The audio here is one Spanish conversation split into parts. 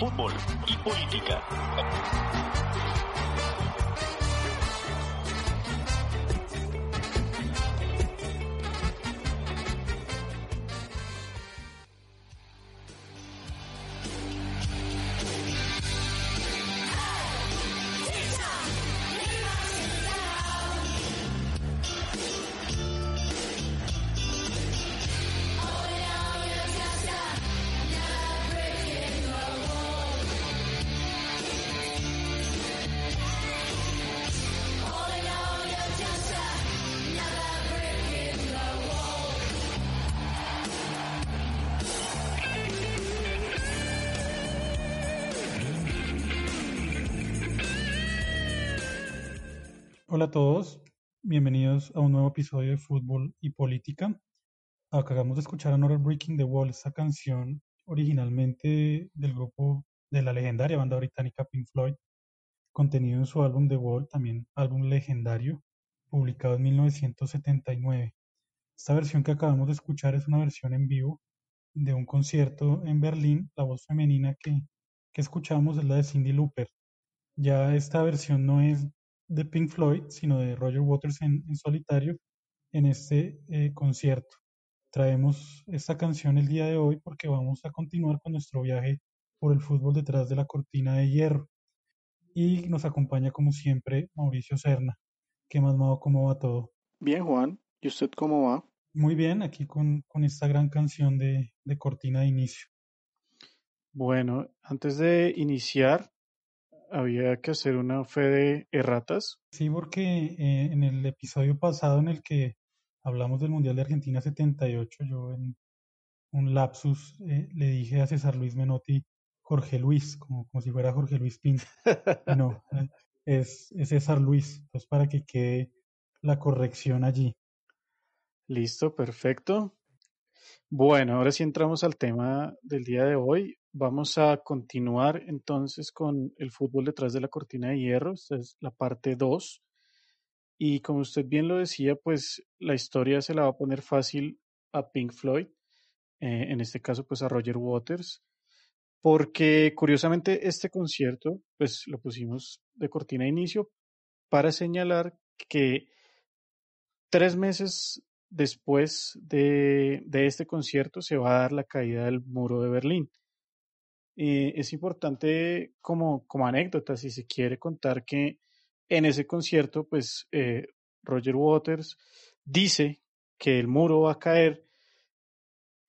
Fútbol y política. A un nuevo episodio de Fútbol y Política. Acabamos de escuchar Nora Breaking the Wall, esta canción originalmente del grupo de la legendaria banda británica Pink Floyd, contenido en su álbum The Wall, también álbum legendario, publicado en 1979. Esta versión que acabamos de escuchar es una versión en vivo de un concierto en Berlín. La voz femenina que, que escuchamos es la de Cindy Lauper. Ya esta versión no es de Pink Floyd, sino de Roger Waters en, en solitario en este eh, concierto. Traemos esta canción el día de hoy porque vamos a continuar con nuestro viaje por el fútbol detrás de la cortina de hierro. Y nos acompaña como siempre Mauricio Serna. ¿Qué más, Mao? ¿Cómo va todo? Bien, Juan. ¿Y usted cómo va? Muy bien, aquí con, con esta gran canción de, de cortina de inicio. Bueno, antes de iniciar, había que hacer una fe de erratas. Sí, porque eh, en el episodio pasado en el que hablamos del Mundial de Argentina 78, yo en un lapsus eh, le dije a César Luis Menotti Jorge Luis, como, como si fuera Jorge Luis Pinto. no, eh, es, es César Luis, entonces para que quede la corrección allí. Listo, perfecto. Bueno, ahora sí entramos al tema del día de hoy. Vamos a continuar entonces con el fútbol detrás de la cortina de hierro. Esta es la parte 2. Y como usted bien lo decía, pues la historia se la va a poner fácil a Pink Floyd, eh, en este caso pues a Roger Waters, porque curiosamente este concierto pues lo pusimos de cortina de inicio para señalar que tres meses después de, de este concierto se va a dar la caída del muro de Berlín. Eh, es importante como, como anécdota, si se quiere contar que en ese concierto, pues eh, Roger Waters dice que el muro va a caer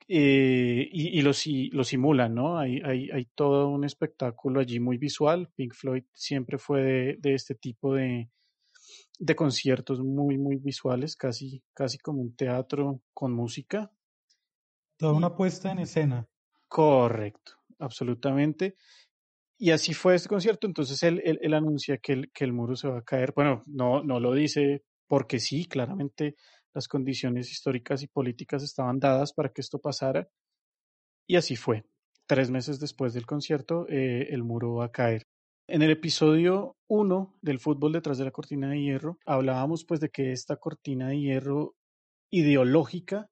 eh, y, y lo, lo simulan, ¿no? Hay, hay, hay, todo un espectáculo allí muy visual. Pink Floyd siempre fue de, de este tipo de, de conciertos muy, muy visuales, casi, casi como un teatro con música. Toda una puesta en escena. Correcto absolutamente. Y así fue este concierto, entonces él, él, él anuncia que el, que el, muro se va a caer. Bueno, no, no lo dice porque sí, claramente las condiciones históricas y políticas estaban dadas para que esto pasara. Y así fue. Tres meses después del concierto, eh, el muro va a caer. En el episodio 1 del fútbol detrás de la cortina de hierro, hablábamos pues de que esta cortina de hierro ideológica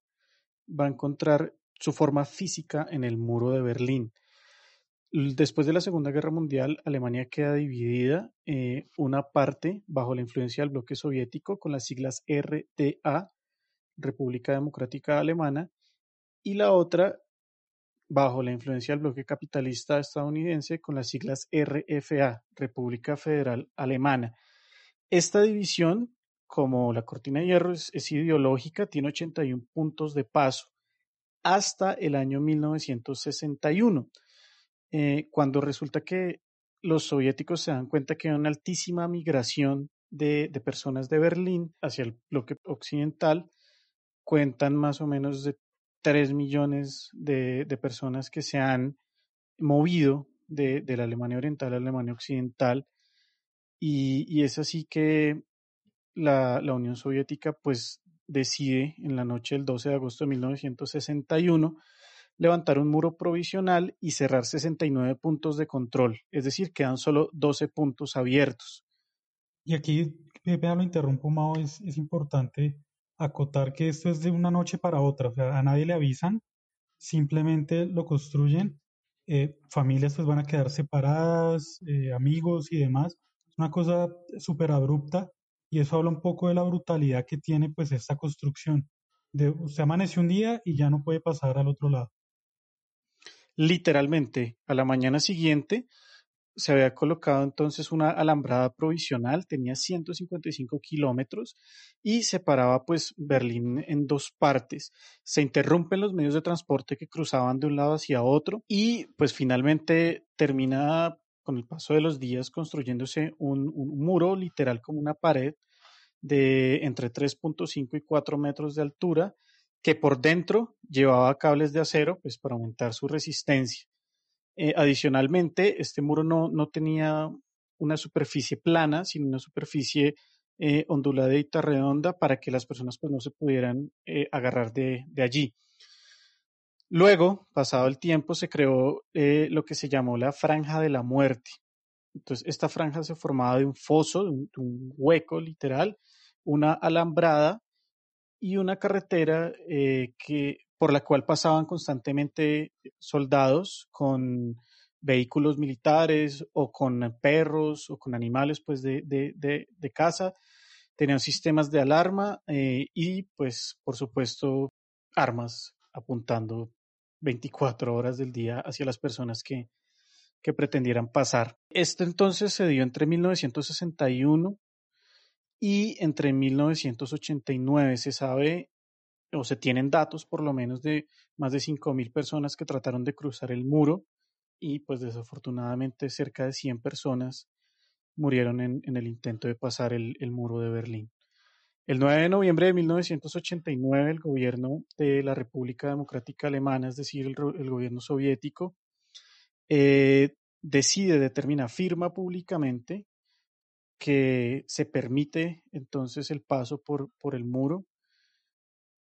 va a encontrar su forma física en el muro de Berlín. Después de la Segunda Guerra Mundial, Alemania queda dividida, eh, una parte bajo la influencia del bloque soviético con las siglas RDA, República Democrática Alemana, y la otra bajo la influencia del bloque capitalista estadounidense con las siglas RFA, República Federal Alemana. Esta división, como la cortina de hierro, es, ideológica, tiene 81 puntos de paso hasta el año 1961 eh, cuando resulta que los soviéticos se dan cuenta que hay una altísima migración de, de, personas de Berlín hacia el bloque occidental, cuentan más o menos de 3 millones de, personas que se han movido de, la Alemania Oriental a la Alemania Occidental. Y, es así que la, la, Unión Soviética pues decide en la noche del 12 de agosto de 1961 levantar un muro provisional y cerrar 69 puntos de control, es decir, quedan solo 12 puntos abiertos. Y aquí, Pepe, lo interrumpo, Mao, es, importante acotar que esto es de una noche para otra, o sea, a nadie le avisan, simplemente lo construyen, eh, familias pues van a quedar separadas, eh, amigos y demás, es una cosa súper abrupta y eso habla un poco de la brutalidad que tiene pues esta construcción. De, usted amanece un día y ya no puede pasar al otro lado. Literalmente, a la mañana siguiente se había colocado entonces una alambrada provisional, tenía 155 kilómetros y separaba pues Berlín en dos partes. Se interrumpen los medios de transporte que cruzaban de un lado hacia otro y pues finalmente termina con el paso de los días construyéndose un, un muro literal como una pared de entre 3.5 y 4 metros de altura que por dentro llevaba cables de acero pues para aumentar su resistencia. Eh, adicionalmente, este muro no, no, tenía una superficie plana, sino una superficie eh, onduladita, redonda, para que las personas pues, no se pudieran eh, agarrar de, allí. Luego, pasado el tiempo, se creó lo que se llamó la franja de la muerte. Entonces, esta franja se formaba de un foso, de un hueco literal, una alambrada y una carretera que por la cual pasaban constantemente soldados con vehículos militares o con perros o con animales pues de, de, de, casa. Tenían sistemas de alarma eh, y pues por supuesto armas apuntando 24 horas del día hacia las personas que, que pretendieran pasar. Esto entonces se dio entre 1961 y entre 1989. Se sabe o se tienen datos por lo menos de más de 5.000 personas que trataron de cruzar el muro y pues desafortunadamente cerca de 100 personas murieron en, el intento de pasar el, muro de Berlín. El 9 de noviembre de 1989 el gobierno de la República Democrática Alemana, es decir, el, gobierno soviético, eh, decide, determina, firma públicamente que se permite entonces el paso por, por el muro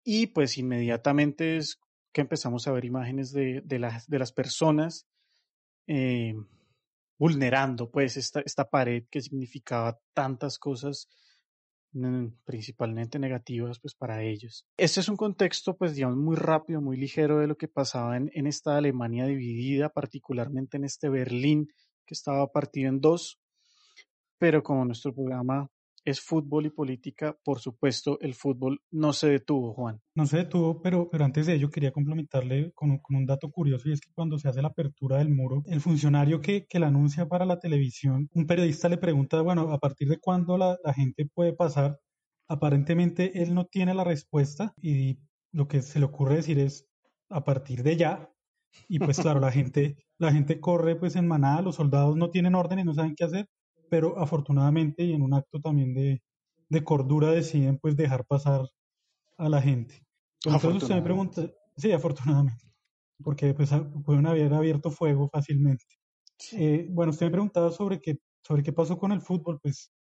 y pues inmediatamente es que empezamos a ver imágenes de, de, de las personas eh, vulnerando pues esta, esta pared que significaba tantas cosas principalmente negativas pues para ellos. Este es un contexto pues digamos muy rápido, muy ligero de lo que pasaba en, en esta Alemania dividida, particularmente en este Berlín que estaba partido en dos, pero como nuestro programa es fútbol y política, por supuesto, el fútbol no se detuvo, Juan. No se detuvo, pero, pero antes de ello quería complementarle con, un dato curioso y es que cuando se hace la apertura del muro, el funcionario que, que la anuncia para la televisión, un periodista le pregunta, bueno, ¿a partir de cuándo la, la gente puede pasar? Aparentemente él no tiene la respuesta y lo que se le ocurre decir es a partir de ya. Y pues claro, la gente, la gente corre pues en manada, los soldados no tienen orden y no saben qué hacer pero afortunadamente y en un acto también de, de cordura deciden pues dejar pasar a la gente. Entonces usted me pregunta, sí, afortunadamente, porque pues pueden haber abierto fuego fácilmente. Eh, bueno, usted me preguntaba sobre qué, sobre qué pasó con el fútbol, pues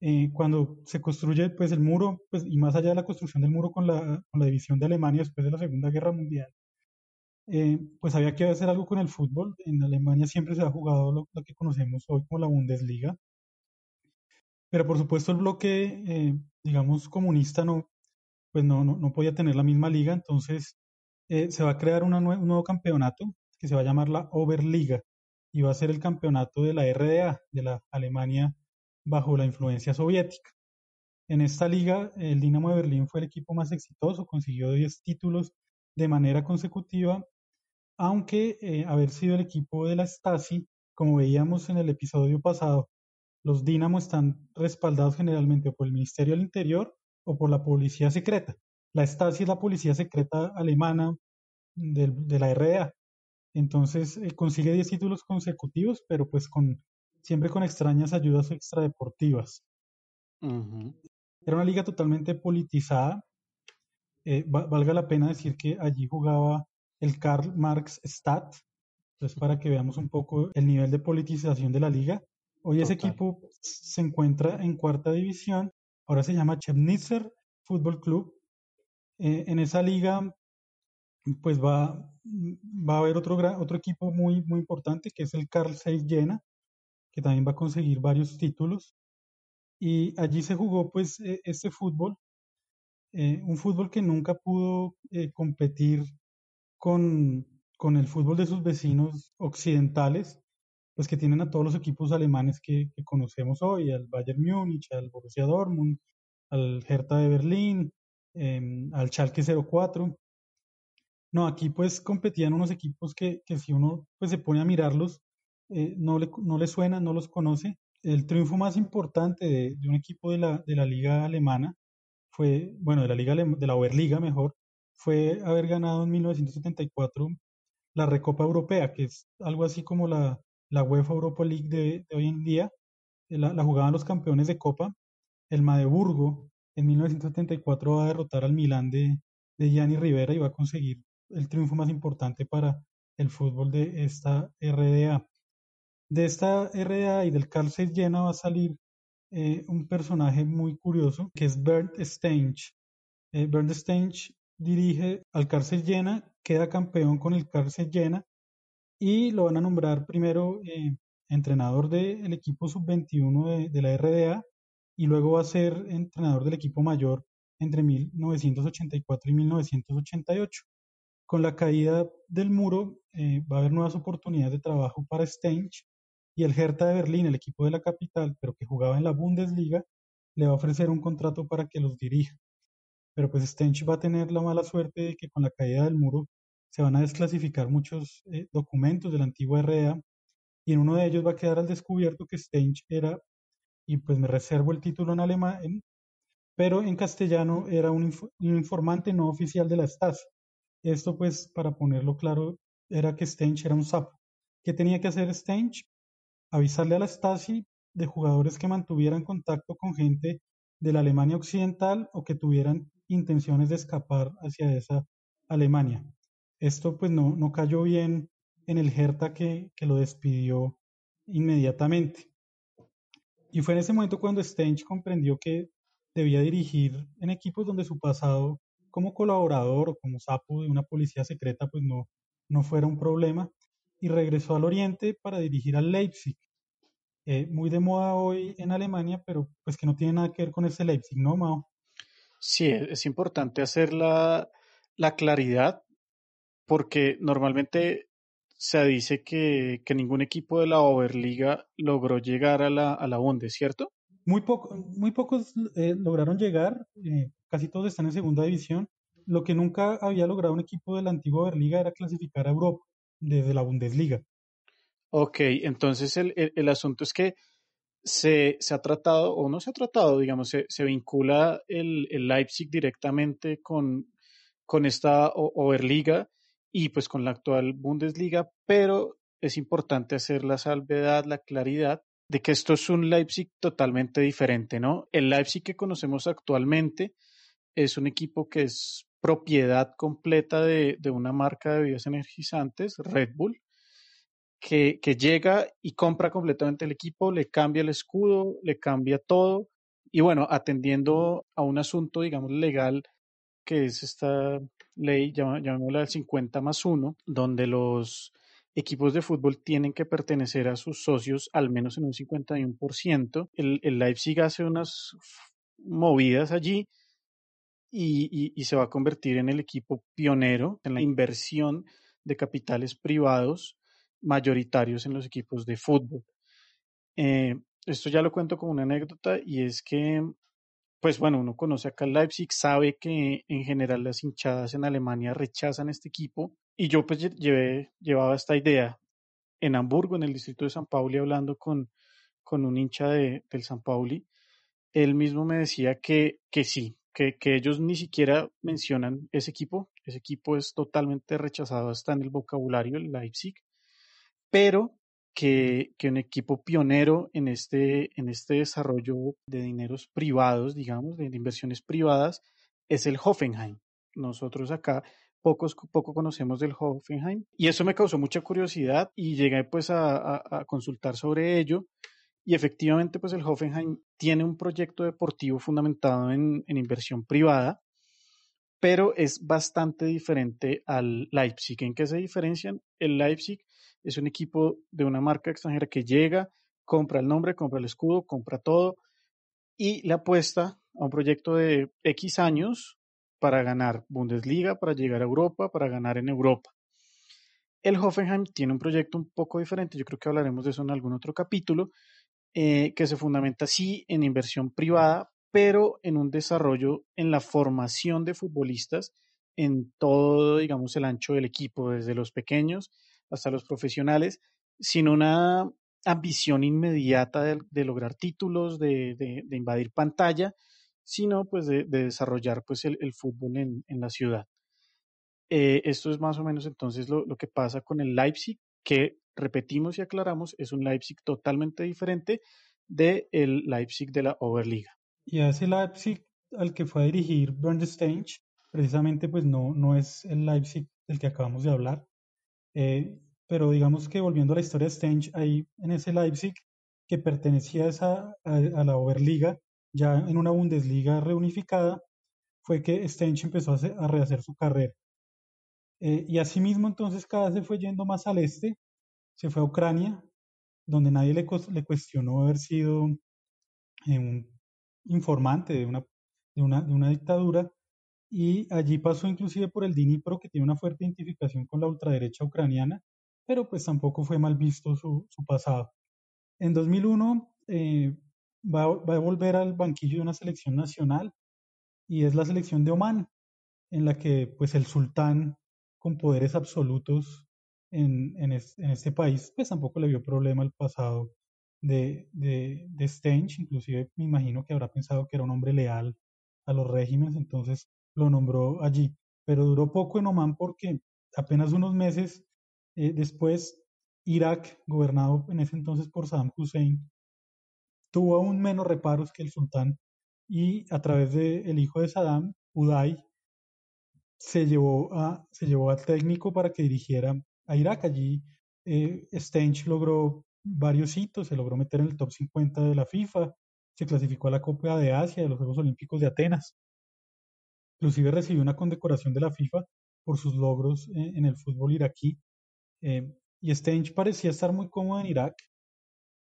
eh, cuando se construye pues el muro, pues y más allá de la construcción del muro con la, con la división de Alemania después de la Segunda Guerra Mundial, eh, pues había que hacer algo con el fútbol. En Alemania siempre se ha jugado lo, que conocemos hoy como la Bundesliga. Pero por supuesto el bloque, eh, digamos, comunista no, pues no, no, podía tener la misma liga, entonces eh, se va a crear un nuevo campeonato que se va a llamar la Oberliga y va a ser el campeonato de la RDA, de la Alemania bajo la influencia soviética. En esta liga, el Dinamo de Berlín fue el equipo más exitoso, consiguió 10 títulos de manera consecutiva aunque eh, haber sido el equipo de la Stasi, como veíamos en el episodio pasado, los Dinamo están respaldados generalmente por el Ministerio del Interior o por la policía secreta. La Stasi es la policía secreta alemana de, la RDA. Entonces eh, consigue 10 títulos consecutivos, pero pues con siempre con extrañas ayudas extradeportivas. Era una liga totalmente politizada Eh, valga la pena decir que allí jugaba el Karl Marx Stadt, entonces para que veamos un poco el nivel de politización de la liga. Hoy ese equipo se encuentra en cuarta división, ahora se llama Chemnitzer Fútbol Club. Eh, en esa liga pues va, va a haber otro, otro equipo muy, muy importante que es el Carl Zeiss Jena, que también va a conseguir varios títulos. Y allí se jugó pues e, este fútbol, eh, un fútbol que nunca pudo eh, competir con, con, el fútbol de sus vecinos occidentales, pues que tienen a todos los equipos alemanes que, que conocemos hoy, al Bayern Múnich, al Borussia Dortmund, al Hertha de Berlín, em, al Schalke 04. No, aquí pues competían unos equipos que, que si uno pues se pone a mirarlos, eh, no, le, no le suena, no los conoce. El triunfo más importante de, de, un equipo de la, de la liga alemana fue, bueno, de la liga de la Oberliga mejor, fue haber ganado en 1974 la Recopa Europea, que es algo así como la, la UEFA Europa League de, hoy en día. La, la, jugaban los campeones de Copa. El Madeburgo en 1974 va a derrotar al Milán de, de Gianni Rivera y va a conseguir el triunfo más importante para el fútbol de esta RDA. De esta RDA y del Carl Zeiss Jena va a salir eh, un personaje muy curioso que es Bernd Stench. Eh, Bernd Stench dirige al Carl Zeiss Jena, queda campeón con el Carl Zeiss Jena y lo van a nombrar primero eh, entrenador del equipo sub-21 de, de la RDA y luego va a ser entrenador del equipo mayor entre 1984 y 1988. Con la caída del muro eh, va a haber nuevas oportunidades de trabajo para Stench y el Hertha de Berlín, el equipo de la capital, pero que jugaba en la Bundesliga, le va a ofrecer un contrato para que los dirija. Pero pues Stench va a tener la mala suerte de que con la caída del muro se van a desclasificar muchos eh, documentos de la antigua RDA y en uno de ellos va a quedar al descubierto que Stench era, y pues me reservo el título en alemán, pero en castellano era un, un informante no oficial de la Stasi. Esto, pues, para ponerlo claro, era que Stench era un sapo. ¿Qué tenía que hacer Stench? Avisarle a la Stasi de jugadores que mantuvieran contacto con gente de la Alemania Occidental o que tuvieran intenciones de escapar hacia esa Alemania. Esto pues no, no cayó bien en el Hertha que, que lo despidió inmediatamente. Y fue en ese momento cuando Stench comprendió que debía dirigir en equipos donde su pasado como colaborador o como sapo de una policía secreta, pues no, no fuera un problema. Y regresó al Oriente para dirigir al Leipzig. Eh, muy de moda hoy en Alemania, pero pues que no tiene nada que ver con ese Leipzig, ¿no, Mao? Sí, es importante hacer la, la claridad porque normalmente se dice que, que, ningún equipo de la Oberliga logró llegar a la, a la Bundes, ¿cierto? Muy, poco, muy pocos eh, lograron llegar, eh, casi todos están en segunda división. Lo que nunca había logrado un equipo de la antigua Oberliga era clasificar a Europa desde la Bundesliga. Ok, entonces el, el, el asunto es que se, se, ha tratado, o no se ha tratado, digamos, se, se vincula el, el, Leipzig directamente con, con esta Oberliga y pues con la actual Bundesliga, pero es importante hacer la salvedad, la claridad de que esto es un Leipzig totalmente diferente, ¿no? El Leipzig que conocemos actualmente es un equipo que es propiedad completa de, de una marca de bebidas energizantes, Red Bull, que, que, llega y compra completamente el equipo, le cambia el escudo, le cambia todo. Y bueno, atendiendo a un asunto, digamos, legal, que es esta ley, llamémosla del 50 más 1, donde los equipos de fútbol tienen que pertenecer a sus socios al menos en un 51%. El, el Leipzig hace unas movidas allí y, y, y, se va a convertir en el equipo pionero en la inversión de capitales privados mayoritarios en los equipos de fútbol. Eh, esto ya lo cuento como una anécdota y es que, pues bueno, uno conoce acá el Leipzig, sabe que en general las hinchadas en Alemania rechazan este equipo y yo pues llevé, llevaba esta idea en Hamburgo, en el distrito de San Pauli, hablando con, con un hincha de, del San Pauli. Él mismo me decía que, que sí, que, que, ellos ni siquiera mencionan ese equipo. Ese equipo es totalmente rechazado hasta en el vocabulario, el Leipzig, pero que, un equipo pionero en este, en este desarrollo de dineros privados, digamos, de inversiones privadas, es el Hoffenheim. nosotros acá pocos, poco conocemos del Hoffenheim y eso me causó mucha curiosidad y llegué pues a, consultar sobre ello y efectivamente pues el Hoffenheim tiene un proyecto deportivo fundamentado en, en inversión privada pero es bastante diferente al Leipzig. ¿En qué se diferencian? El Leipzig es un equipo de una marca extranjera que llega, compra el nombre, compra el escudo, compra todo y le apuesta a un proyecto de X años para ganar Bundesliga, para llegar a Europa, para ganar en Europa. El Hoffenheim tiene un proyecto un poco diferente, yo creo que hablaremos de eso en algún otro capítulo, eh, que se fundamenta sí en inversión privada, pero en un desarrollo en la formación de futbolistas en todo, digamos, el ancho del equipo, desde los pequeños hasta los profesionales, sin una ambición inmediata de, lograr títulos, de, invadir pantalla, sino pues de, desarrollar pues el, fútbol en, la ciudad. Eh, esto es más o menos entonces lo, que pasa con el Leipzig, que repetimos y aclaramos, es un Leipzig totalmente diferente del el Leipzig de la Oberliga. Y a ese Leipzig al que fue a dirigir Bernd Stench, precisamente pues no, no es el Leipzig del que acabamos de hablar. Eh, pero digamos que volviendo a la historia de Stench, ahí en ese Leipzig que pertenecía a, a, la Oberliga, ya en una Bundesliga reunificada, fue que Stench empezó a, rehacer su carrera. Eh, y asimismo entonces cada vez se fue yendo más al este, se fue a Ucrania, donde nadie le, le cuestionó haber sido eh, un informante de una, de una, de una dictadura, y allí pasó inclusive por el Dnipro, que tiene una fuerte identificación con la ultraderecha ucraniana, pero pues tampoco fue mal visto su, su pasado. En 2001 eh, va, va, a volver al banquillo de una selección nacional y es la selección de Oman, en la que pues el sultán con poderes absolutos en, en, este país pues tampoco le vio problema al pasado de, de, de Stench, inclusive me imagino que habrá pensado que era un hombre leal a los regímenes, entonces lo nombró allí. Pero duró poco en Oman porque apenas unos meses eh, después Irak, gobernado en ese entonces por Saddam Hussein, tuvo aún menos reparos que el sultán y a través del el hijo de Saddam, Uday, se llevó, a, se llevó al técnico para que dirigiera a Irak. Allí eh, Stench logró varios hitos, se logró meter en el top 50 de la FIFA, se clasificó a la Copa de Asia de los Juegos Olímpicos de Atenas. Inclusive recibió una condecoración de la FIFA por sus logros en, el fútbol iraquí. Eh, y Stench parecía estar muy cómodo en Irak,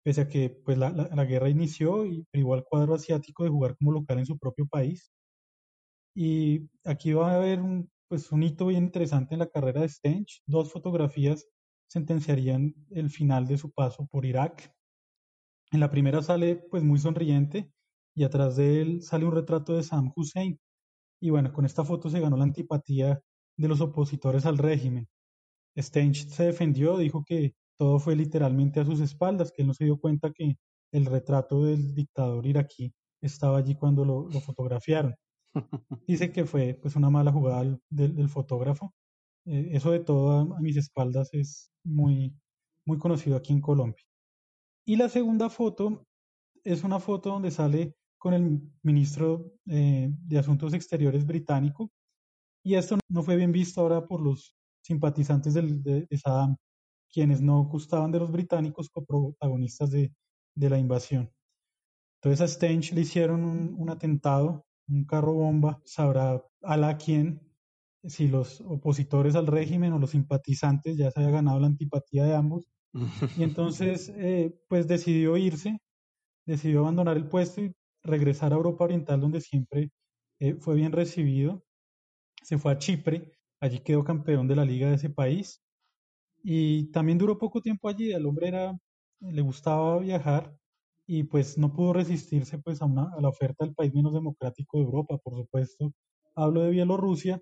pese a que pues, la, la, guerra inició y privó al cuadro asiático de jugar como local en su propio país. Y aquí va a haber un, pues, un hito bien interesante en la carrera de Stench, dos fotografías sentenciarían el final de su paso por Irak. En la primera sale pues muy sonriente y atrás de él sale un retrato de Saddam Hussein. Y bueno, con esta foto se ganó la antipatía de los opositores al régimen. Stench se defendió, dijo que todo fue literalmente a sus espaldas, que él no se dio cuenta que el retrato del dictador iraquí estaba allí cuando lo, fotografiaron. Dice que fue pues una mala jugada del fotógrafo eh, eso de todo a, mis espaldas es muy, muy conocido aquí en Colombia. Y la segunda foto es una foto donde sale con el ministro eh, de Asuntos Exteriores británico. Y esto no fue bien visto ahora por los simpatizantes de, Saddam, quienes no gustaban de los británicos como protagonistas de, la invasión. Entonces a Stench le hicieron un, atentado, un carro bomba, sabrá a la quién, si los opositores al régimen o los simpatizantes ya se había ganado la antipatía de ambos. Y entonces, eh, pues decidió irse, decidió abandonar el puesto y regresar a Europa Oriental, donde siempre eh, fue bien recibido. Se fue a Chipre, allí quedó campeón de la liga de ese país. Y también duró poco tiempo allí, el hombre era, le gustaba viajar y pues no pudo resistirse pues a, una, a la oferta del país menos democrático de Europa, por supuesto. Hablo de Bielorrusia,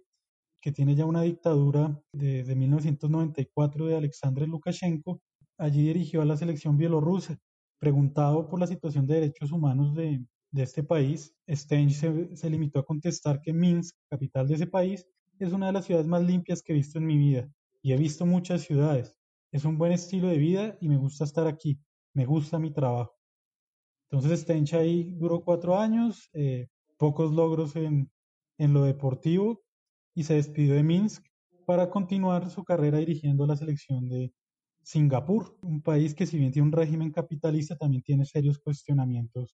que tiene ya una dictadura desde 1994 de Alexander Lukashenko. Allí dirigió a la selección bielorrusa. Preguntado por la situación de derechos humanos de, este país, Stench se, limitó a contestar que Minsk, capital de ese país, es una de las ciudades más limpias que he visto en mi vida. Y he visto muchas ciudades. Es un buen estilo de vida y me gusta estar aquí. Me gusta mi trabajo. Entonces Stench ahí duró cuatro años, eh, pocos logros en, en lo deportivo, y se despidió de Minsk para continuar su carrera dirigiendo la selección de Singapur, un país que si bien tiene un régimen capitalista, también tiene serios cuestionamientos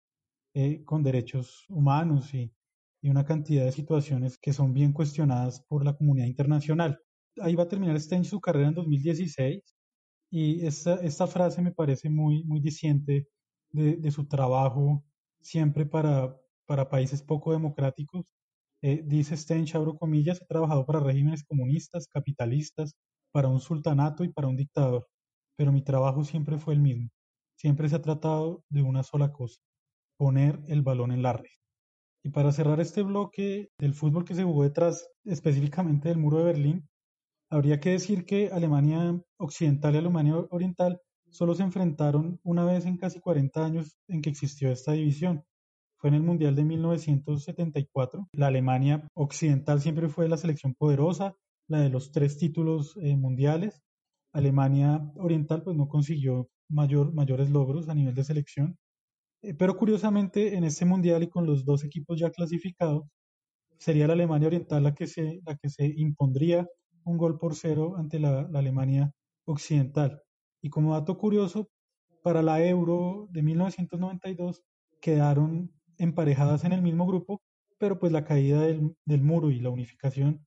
eh, con derechos humanos y, y una cantidad de situaciones que son bien cuestionadas por la comunidad internacional. Ahí va a terminar Stench su carrera en 2016 y esta, esta frase me parece muy, muy diciente de, de su trabajo siempre para, para países poco democráticos. Eh, dice Stench, abro comillas, he trabajado para regímenes comunistas, capitalistas, para un sultanato y para un dictador, pero mi trabajo siempre fue el mismo. Siempre se ha tratado de una sola cosa, poner el balón en la red. Y para cerrar este bloque del fútbol que se jugó detrás específicamente del muro de Berlín, habría que decir que Alemania Occidental y Alemania Oriental solo se enfrentaron una vez en casi 40 años en que existió esta división. Fue en el Mundial de 1974. La Alemania Occidental siempre fue la selección poderosa, la de los tres títulos eh, mundiales. Alemania Oriental pues no consiguió mayor, mayores logros a nivel de selección. Eh, pero curiosamente en este mundial y con los dos equipos ya clasificados, sería la Alemania Oriental la que se, la que se impondría un gol por cero ante la, la Alemania Occidental. Y como dato curioso, para la Euro de 1992 quedaron emparejadas en el mismo grupo, pero pues la caída del, del muro y la unificación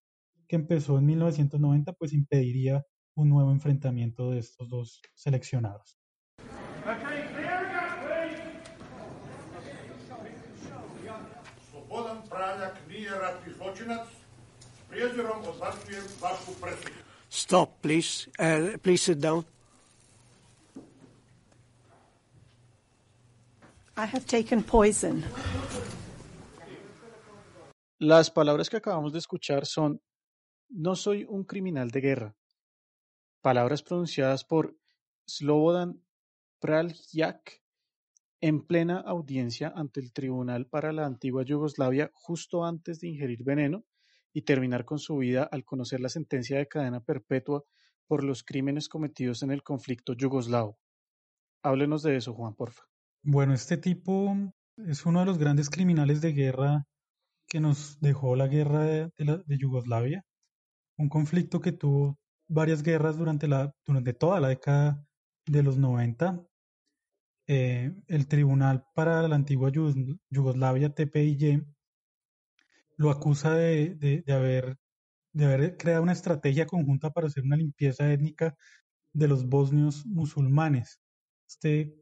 que empezó en 1990 pues impediría un nuevo enfrentamiento de estos dos seleccionados. Stop, please. Uh, please sit down. I have taken poison. Las palabras que acabamos de escuchar son No soy un criminal de guerra. Palabras pronunciadas por Slobodan Praljak en plena audiencia ante el Tribunal para la Antigua Yugoslavia justo antes de ingerir veneno y terminar con su vida al conocer la sentencia de cadena perpetua por los crímenes cometidos en el conflicto yugoslavo. Háblenos de eso, Juan, porfa. Bueno, este tipo es uno de los grandes criminales de guerra que nos dejó la guerra de, la- de Yugoslavia, un conflicto que tuvo varias guerras durante, la, durante toda la década de los 90. Eh, el Tribunal para la Antigua Yugos- Yugoslavia, TPIY, lo acusa de- de haber, de haber creado una estrategia conjunta para hacer una limpieza étnica de los bosnios musulmanes. Este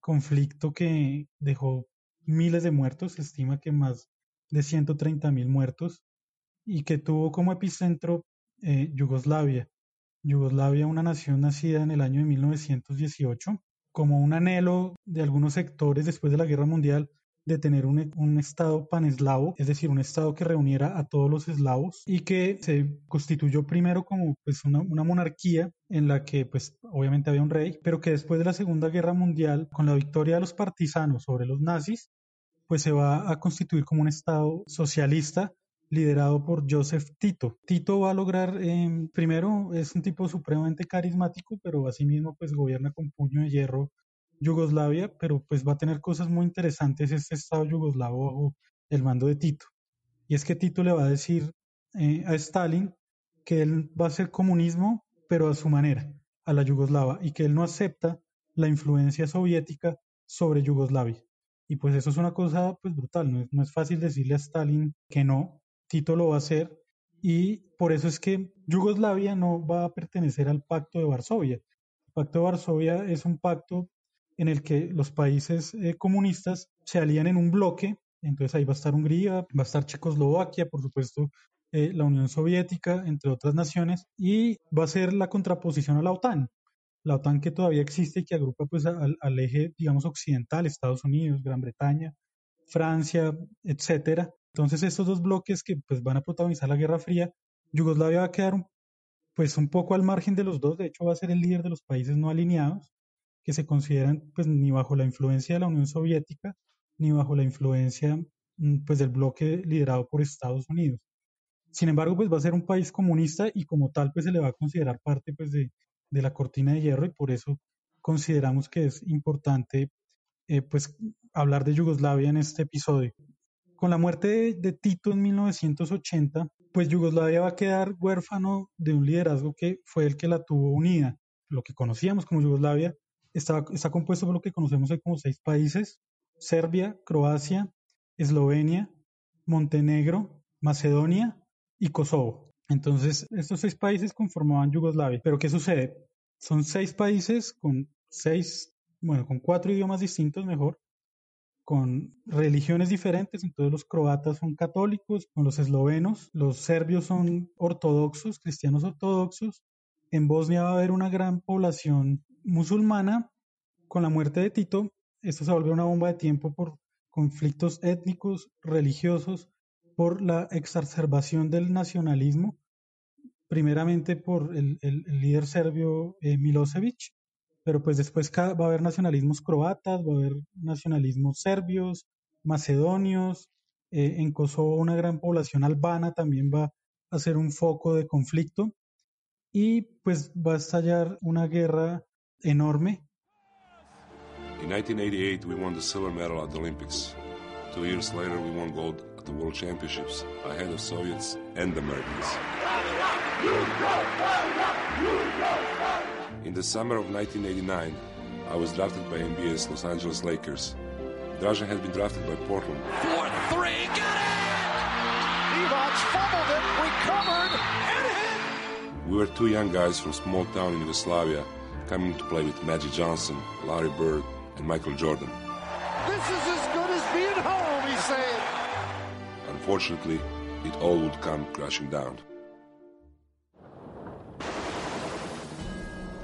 conflicto que dejó miles de muertos, se estima que más de 130 mil muertos, y que tuvo como epicentro eh, Yugoslavia. Yugoslavia, una nación nacida en el año de 1918, como un anhelo de algunos sectores después de la Guerra Mundial de tener un, un estado paneslavo, es decir, un estado que reuniera a todos los eslavos y que se constituyó primero como pues una, monarquía en la que pues obviamente había un rey, pero que después de la Segunda Guerra Mundial, con la victoria de los partisanos sobre los nazis, pues se va a constituir como un estado socialista liderado por Joseph Tito. Tito va a lograr, eh, primero es un tipo supremamente carismático, pero asimismo pues gobierna con puño de hierro Yugoslavia, pero pues va a tener cosas muy interesantes este estado yugoslavo bajo el mando de Tito. Y es que Tito le va a decir eh, a Stalin que él va a hacer comunismo, pero a su manera, a la yugoslava, y que él no acepta la influencia soviética sobre Yugoslavia. Y pues eso es una cosa pues brutal, no es, no es fácil decirle a Stalin que no, Tito lo va a hacer, y por eso es que Yugoslavia no va a pertenecer al Pacto de Varsovia. El Pacto de Varsovia es un pacto en el que los países eh, comunistas se alían en un bloque, entonces ahí va a estar Hungría, va a estar Checoslovaquia, por supuesto, eh, la Unión Soviética, entre otras naciones, y va a ser la contraposición a la OTAN. La OTAN que todavía existe y que agrupa pues al, eje, digamos, occidental, Estados Unidos, Gran Bretaña, Francia, etcétera. Entonces estos dos bloques que pues van a protagonizar la Guerra Fría, Yugoslavia va a quedar pues un poco al margen de los dos, de hecho va a ser el líder de los países no alineados, que se consideran pues ni bajo la influencia de la Unión Soviética, ni bajo la influencia mm, pues del bloque liderado por Estados Unidos. Sin embargo, pues va a ser un país comunista y como tal pues se le va a considerar parte pues de, de la cortina de hierro y por eso consideramos que es importante eh, pues hablar de Yugoslavia en este episodio. Con la muerte de, de Tito en 1980, pues Yugoslavia va a quedar huérfano de un liderazgo que fue el que la tuvo unida. Lo que conocíamos como Yugoslavia está, compuesto por lo que conocemos hoy como seis países, Serbia, Croacia, Eslovenia, Montenegro, Macedonia y Kosovo. Entonces, estos seis países conformaban Yugoslavia. Pero ¿qué sucede? Son seis países con seis, bueno, con cuatro idiomas distintos mejor, con religiones diferentes, entonces los croatas son católicos, con los eslovenos, los serbios son ortodoxos, cristianos ortodoxos, en Bosnia va a haber una gran población musulmana, con la muerte de Tito, esto se volvió una bomba de tiempo por conflictos étnicos, religiosos, por la exacerbación del nacionalismo, primeramente por el, líder serbio eh, Milosevic, pero pues después va a haber nacionalismos croatas, va a haber nacionalismos serbios, macedonios, eh, en Kosovo una gran población albana también va a ser un foco de conflicto. Y pues va a estallar una guerra enorme. In 1988 we won the silver medal at the Olympics. Two years later we won gold at the World Championships ahead of Soviets and Americans. In the summer of 1989, I was drafted by NBA's Los Angeles Lakers. Draža had been drafted by Portland. 4-3, got it! Divac fumbled it, recovered, and hit! We were two young guys from a small town in Yugoslavia coming to play with Magic Johnson, Larry Bird, and Michael Jordan. This is as good as being home, he said. Unfortunately, it all would come crashing down.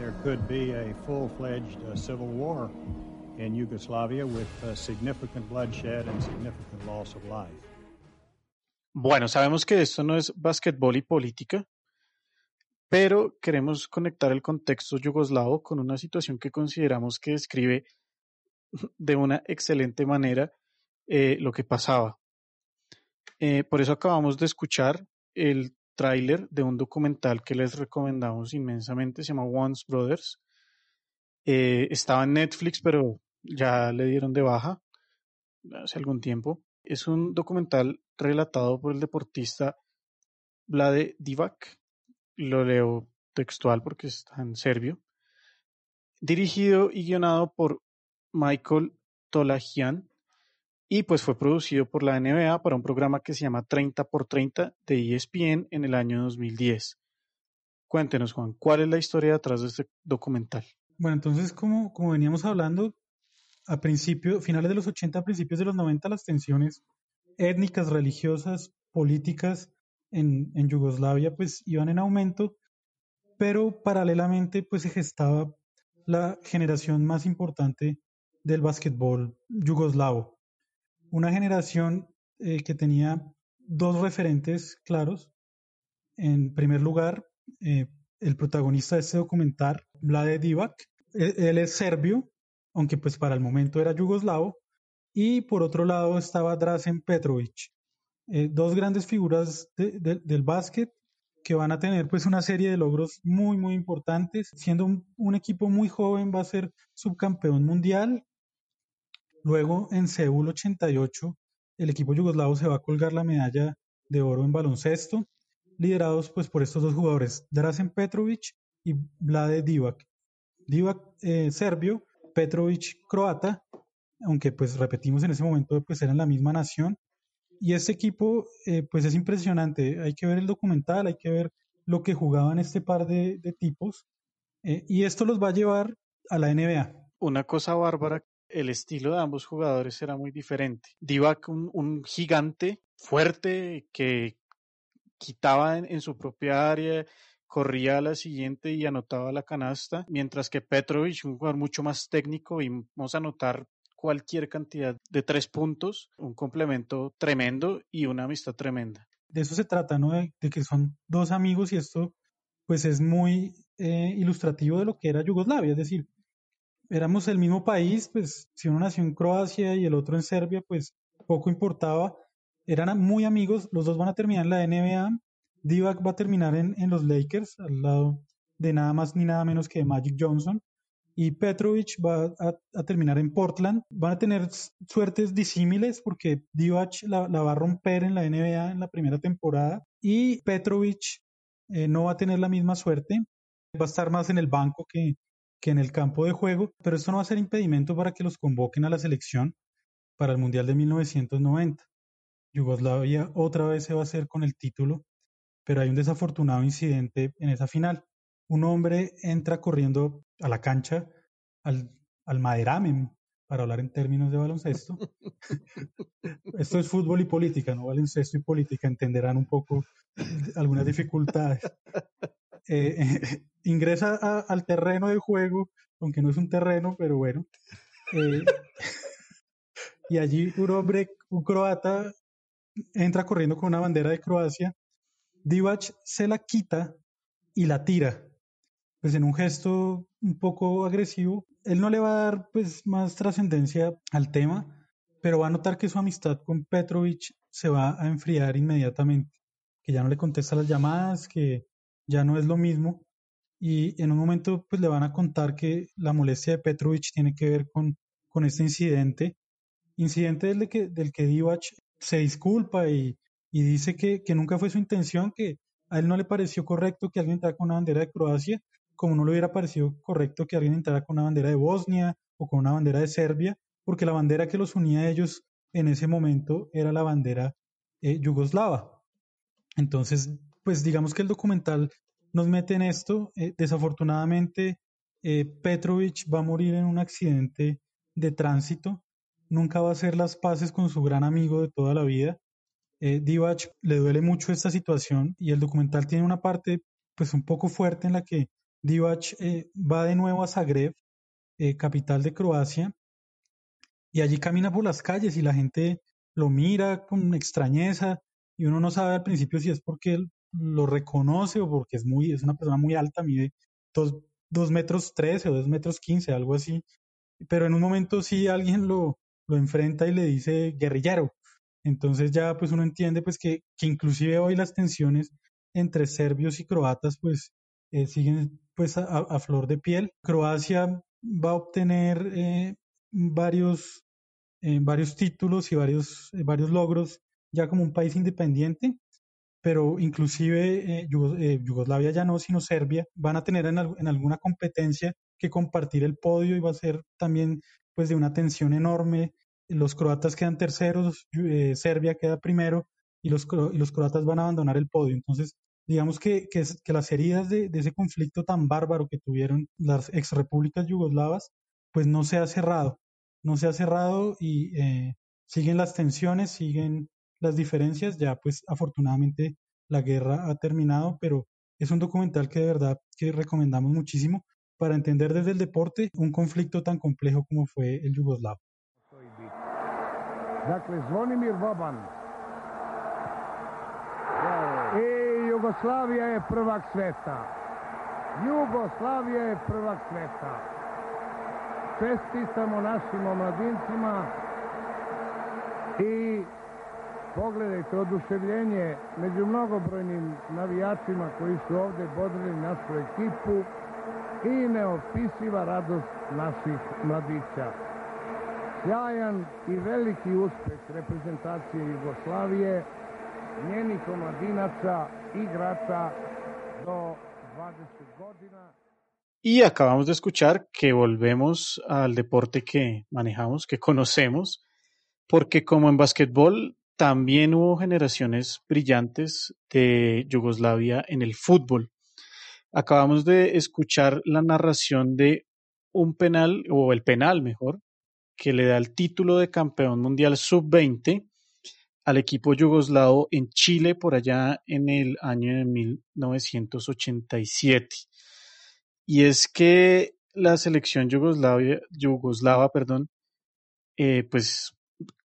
there could be a full-fledged uh, civil war in Yugoslavia with uh, significant bloodshed and significant loss of life. Bueno, sabemos que esto no es básquetbol y política, pero queremos conectar el contexto yugoslavo con una situación que consideramos que describe de una excelente manera eh, lo que pasaba. Eh, por eso acabamos de escuchar el tráiler de un documental que les recomendamos inmensamente, se llama Once Brothers. Eh, estaba en Netflix, pero ya le dieron de baja hace algún tiempo. Es un documental relatado por el deportista Vlade Divac. Lo leo textual porque está en serbio. Dirigido y guionado por Michael Tolajian y pues fue producido por la NBA para un programa que se llama 30 por 30 de ESPN en el año 2010. Cuéntenos, Juan, ¿cuál es la historia detrás de este documental? Bueno, entonces, como, como veníamos hablando, a principios, finales de los 80, principios de los 90, las tensiones étnicas, religiosas, políticas en, Yugoslavia pues iban en aumento, pero paralelamente pues se gestaba la generación más importante del básquetbol yugoslavo una generación eh, que tenía dos referentes claros. En primer lugar, eh, el protagonista de este documental, Vlade Divac, él, es serbio, aunque pues para el momento era yugoslavo, y por otro lado estaba Drazen Petrovic, eh, dos grandes figuras del básquet que van a tener pues una serie de logros muy muy importantes, siendo un, equipo muy joven va a ser subcampeón mundial, Luego, en Seúl 88, el equipo yugoslavo se va a colgar la medalla de oro en baloncesto, liderados pues por estos dos jugadores, Drazen Petrovic y Vlade Divac. Divac eh, serbio, Petrovic croata, aunque pues repetimos en ese momento pues eran la misma nación. Y este equipo eh, pues es impresionante, hay que ver el documental, hay que ver lo que jugaban este par de, tipos eh, y esto los va a llevar a la NBA. Una cosa bárbara el estilo de ambos jugadores era muy diferente. Divac, un, un gigante fuerte que quitaba en, su propia área, corría a la siguiente y anotaba la canasta, mientras que Petrovic, un jugador mucho más técnico, vimos anotar cualquier cantidad de tres puntos, un complemento tremendo y una amistad tremenda. De eso se trata, ¿no? De, que son dos amigos y esto pues es muy eh, ilustrativo de lo que era Yugoslavia, es decir, éramos el mismo país, pues si uno nació en Croacia y el otro en Serbia, pues poco importaba. Eran muy amigos, los dos van a terminar en la NBA. Divac va a terminar en, en los Lakers, al lado de nada más ni nada menos que Magic Johnson. Y Petrovic va a, terminar en Portland. Van a tener suertes disímiles porque Divac la, va a romper en la NBA en la primera temporada y Petrovic eh, no va a tener la misma suerte, va a estar más en el banco que, que en el campo de juego, pero esto no va a ser impedimento para que los convoquen a la selección para el Mundial de 1990. Yugoslavia otra vez se va a hacer con el título, pero hay un desafortunado incidente en esa final. Un hombre entra corriendo a la cancha, al, al maderamen, para hablar en términos de baloncesto. Esto es fútbol y política, no baloncesto y política, entenderán un poco algunas dificultades. Eh, ingresa al terreno de juego, aunque no es un terreno, pero bueno. Eh, y allí un hombre, un croata, entra corriendo con una bandera de Croacia. Divac se la quita y la tira, pues en un gesto un poco agresivo. Él no le va a dar pues más trascendencia al tema, pero va a notar que su amistad con Petrovic se va a enfriar inmediatamente, que ya no le contesta las llamadas, que ya no es lo mismo. Y en un momento pues le van a contar que la molestia de Petrovic tiene que ver con, con este incidente, incidente del que, del que Divac se disculpa y, y dice que, que, nunca fue su intención, que a él no le pareció correcto que alguien con una bandera de Croacia, como no le hubiera parecido correcto que alguien entrara con una bandera de Bosnia o con una bandera de Serbia, porque la bandera que los unía a ellos en ese momento era la bandera eh, yugoslava. Entonces, pues digamos que el documental nos mete en esto. Eh, desafortunadamente, eh, Petrovic va a morir en un accidente de tránsito. Nunca va a hacer las paces con su gran amigo de toda la vida. Eh, Divac le duele mucho esta situación y el documental tiene una parte pues un poco fuerte en la que Divac eh, va de nuevo a Zagreb, eh, capital de Croacia, y allí camina por las calles y la gente lo mira con extrañeza y uno no sabe al principio si es porque lo reconoce o porque es muy es una persona muy alta, mide dos, metros trece o dos metros quince, algo así, pero en un momento sí alguien lo, lo enfrenta y le dice guerrillero. Entonces ya pues uno entiende pues que, que inclusive hoy las tensiones entre serbios y croatas pues eh, siguen pues a, flor de piel. Croacia va a obtener eh, varios, eh, varios títulos y varios, varios logros ya como un país independiente, pero inclusive Yugoslavia ya no, sino Serbia, van a tener en, en alguna competencia que compartir el podio y va a ser también pues de una tensión enorme. Los croatas quedan terceros, eh, Serbia queda primero y los, y los croatas van a abandonar el podio. Entonces, digamos que, que, que las heridas de, de, ese conflicto tan bárbaro que tuvieron las exrepúblicas yugoslavas, pues no se ha cerrado, no se ha cerrado y eh, siguen las tensiones, siguen las diferencias, ya pues afortunadamente la guerra ha terminado, pero es un documental que de verdad que recomendamos muchísimo para entender desde el deporte un conflicto tan complejo como fue el yugoslavo. Jugoslavija je prvak sveta. Jugoslavija je prvak sveta. Čestitamo našim omladincima i pogledajte oduševljenje među mnogobrojnim navijačima koji su ovde bodrili našu ekipu i neopisiva radost naših mladića. Sjajan i veliki uspeh reprezentacije Jugoslavije, njenih omladinaca, do 20 godina. Y acabamos de escuchar que volvemos al deporte que manejamos, que conocemos, porque como en básquetbol también hubo generaciones brillantes de Yugoslavia en el fútbol. Acabamos de escuchar la narración de un penal, o el penal mejor, que le da el título de campeón mundial sub-20 al equipo yugoslavo en Chile por allá en el año de 1987. Y es que la selección yugoslava, perdón, eh, pues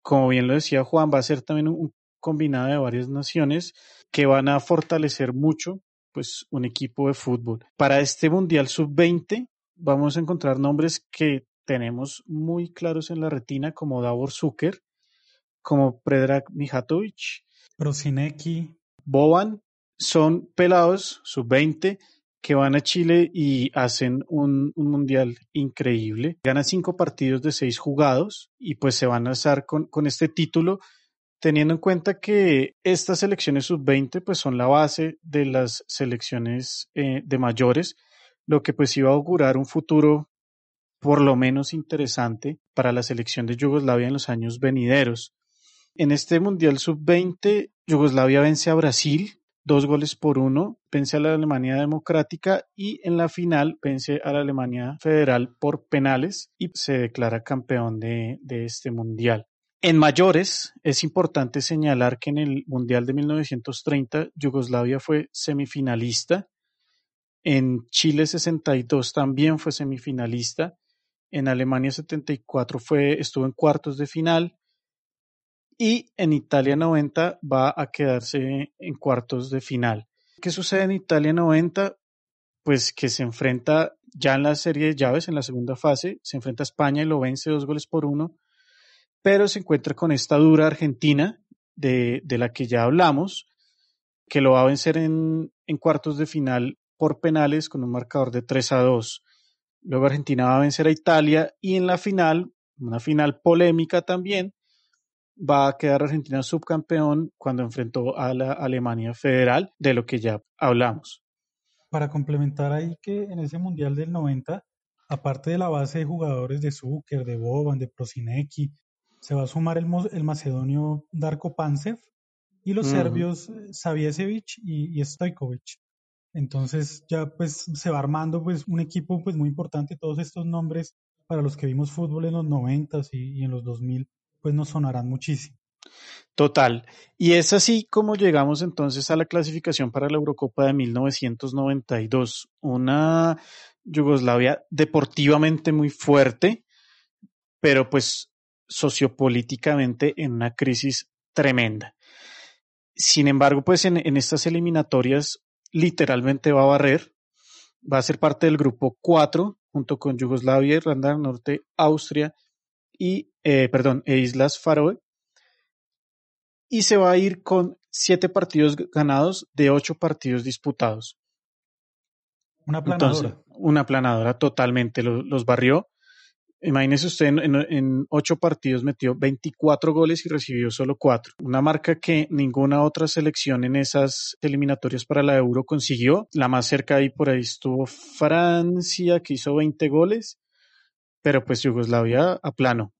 como bien lo decía Juan, va a ser también un combinado de varias naciones que van a fortalecer mucho pues un equipo de fútbol. Para este Mundial Sub-20 vamos a encontrar nombres que tenemos muy claros en la retina como Davor Zucker, como Predrag Mijatovic, Rosinecki, Boban, son pelados Sub-20 que van a Chile y hacen un, un, mundial increíble. Ganan cinco partidos de seis jugados y pues se van a alzar con, con este título teniendo en cuenta que estas selecciones sub-20 pues son la base de las selecciones eh, de mayores, lo que pues iba a augurar un futuro por lo menos interesante para la selección de Yugoslavia en los años venideros. En este Mundial Sub-20, Yugoslavia vence a Brasil dos goles por uno, vence a la Alemania Democrática y en la final vence a la Alemania Federal por penales y se declara campeón de, este Mundial. En mayores, es importante señalar que en el Mundial de 1930 Yugoslavia fue semifinalista, en Chile 62 también fue semifinalista, en Alemania 74 fue, estuvo en cuartos de final y en Italia 90 va a quedarse en cuartos de final. ¿Qué sucede en Italia 90? Pues que se enfrenta ya en la serie de llaves, en la segunda fase, se enfrenta a España y lo vence dos goles por uno, pero se encuentra con esta dura Argentina, de, de la que ya hablamos, que lo va a vencer en, en cuartos de final por penales con un marcador de 3 a 2. Luego Argentina va a vencer a Italia y en la final, una final polémica también, va a quedar Argentina subcampeón cuando enfrentó a la Alemania Federal, de lo que ya hablamos. Para complementar ahí que en ese Mundial del 90, aparte de la base de jugadores de Zucker, de Boban, de Prosinecki, se va a sumar el, macedonio Darko Pancev y los serbios Saviesevic y, y Stojkovic. Entonces ya pues se va armando pues un equipo pues muy importante, todos estos nombres para los que vimos fútbol en los 90 y, y en los 2000 pues nos sonarán muchísimo. Total. Y es así como llegamos entonces a la clasificación para la Eurocopa de 1992. Una Yugoslavia deportivamente muy fuerte, pero pues sociopolíticamente en una crisis tremenda. Sin embargo, pues en, en estas eliminatorias literalmente va a barrer, va a ser parte del grupo 4 junto con Yugoslavia, Irlanda del Norte, Austria y, eh, perdón, e Islas Faroe. Y se va a ir con siete partidos ganados de ocho partidos disputados. Una planadora. una planadora totalmente, los barrió. Imagínese usted, en, ocho partidos metió 24 goles y recibió solo cuatro. Una marca que ninguna otra selección en esas eliminatorias para la Euro consiguió. La más cerca ahí por ahí estuvo Francia, que hizo 20 goles, pero pues Yugoslavia a plano.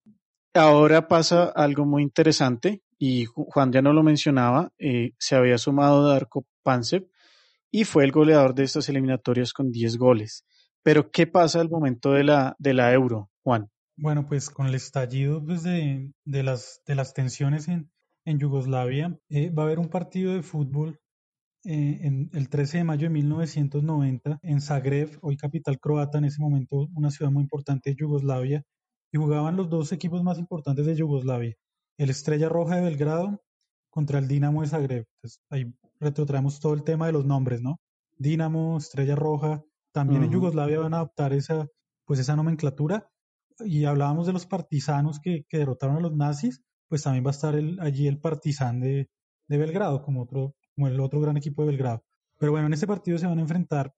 Ahora pasa algo muy interesante y Juan ya no lo mencionaba, eh, se había sumado Darko Pancev y fue el goleador de estas eliminatorias con 10 goles. Pero ¿qué pasa al momento de la, de la Euro? Juan. Bueno, pues con el estallido pues, de, las, de las tensiones en, en Yugoslavia, eh, va a haber un partido de fútbol eh, en el 13 de mayo de 1990 en Zagreb, hoy capital croata, en ese momento una ciudad muy importante de Yugoslavia, y jugaban los dos equipos más importantes de Yugoslavia, el Estrella Roja de Belgrado contra el Dinamo de Zagreb. Entonces, ahí retrotraemos todo el tema de los nombres, ¿no? Dinamo, Estrella Roja, también en Yugoslavia van a adoptar esa, pues esa nomenclatura y hablábamos de los partisanos que, derrotaron a los nazis, pues también va a estar allí el partizan de, Belgrado, como, otro, como el otro gran equipo de Belgrado. Pero bueno, en este partido se van a enfrentar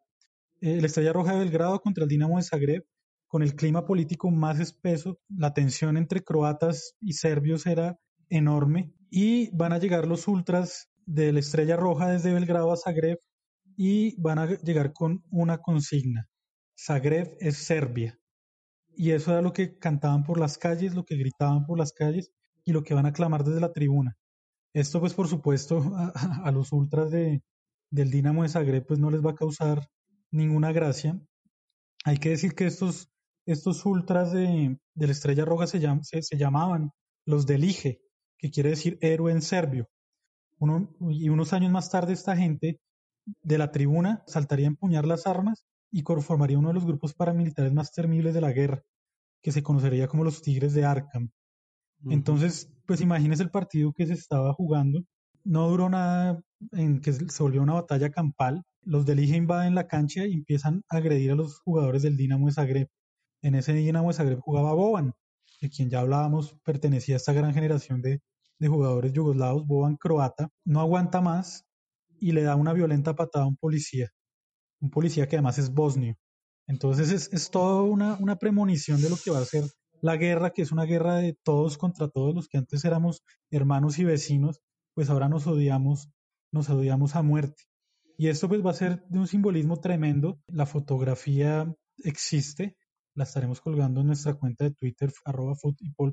eh, el Estrella Roja de Belgrado contra el Dinamo de Zagreb, con el clima político más espeso, la tensión entre croatas y serbios era enorme y van a llegar los ultras de la Estrella Roja desde Belgrado a Zagreb y van a llegar con una consigna. Zagreb es Serbia y eso era lo que cantaban por las calles, lo que gritaban por las calles y lo que van a clamar desde la tribuna. Esto pues por supuesto a, los ultras de, del Dinamo de Zagreb pues no les va a causar ninguna gracia. Hay que decir que estos, estos ultras de, la Estrella Roja se, se, llamaban los Delige, que quiere decir héroe en serbio. Y unos años más tarde esta gente de la tribuna saltaría a empuñar las armas y conformaría uno de los grupos paramilitares más temibles de la guerra, que se conocería como los Tigres de Arkham. Entonces, pues imagínese el partido que se estaba jugando. No duró nada en que se volvió una batalla campal. Los del IGE invaden la cancha y empiezan a agredir a los jugadores del Dinamo de Zagreb. En ese Dinamo de Zagreb jugaba Boban, de quien ya hablábamos, pertenecía a esta gran generación de, de jugadores yugoslavos. Boban croata, no aguanta más y le da una violenta patada a un policía un policía que además es bosnio. Entonces es, es toda una, una, premonición de lo que va a ser la guerra, que es una guerra de todos contra todos, los que antes éramos hermanos y vecinos, pues ahora nos odiamos, nos odiamos a muerte. Y esto pues va a ser de un simbolismo tremendo. La fotografía existe, la estaremos colgando en nuestra cuenta de Twitter, arroba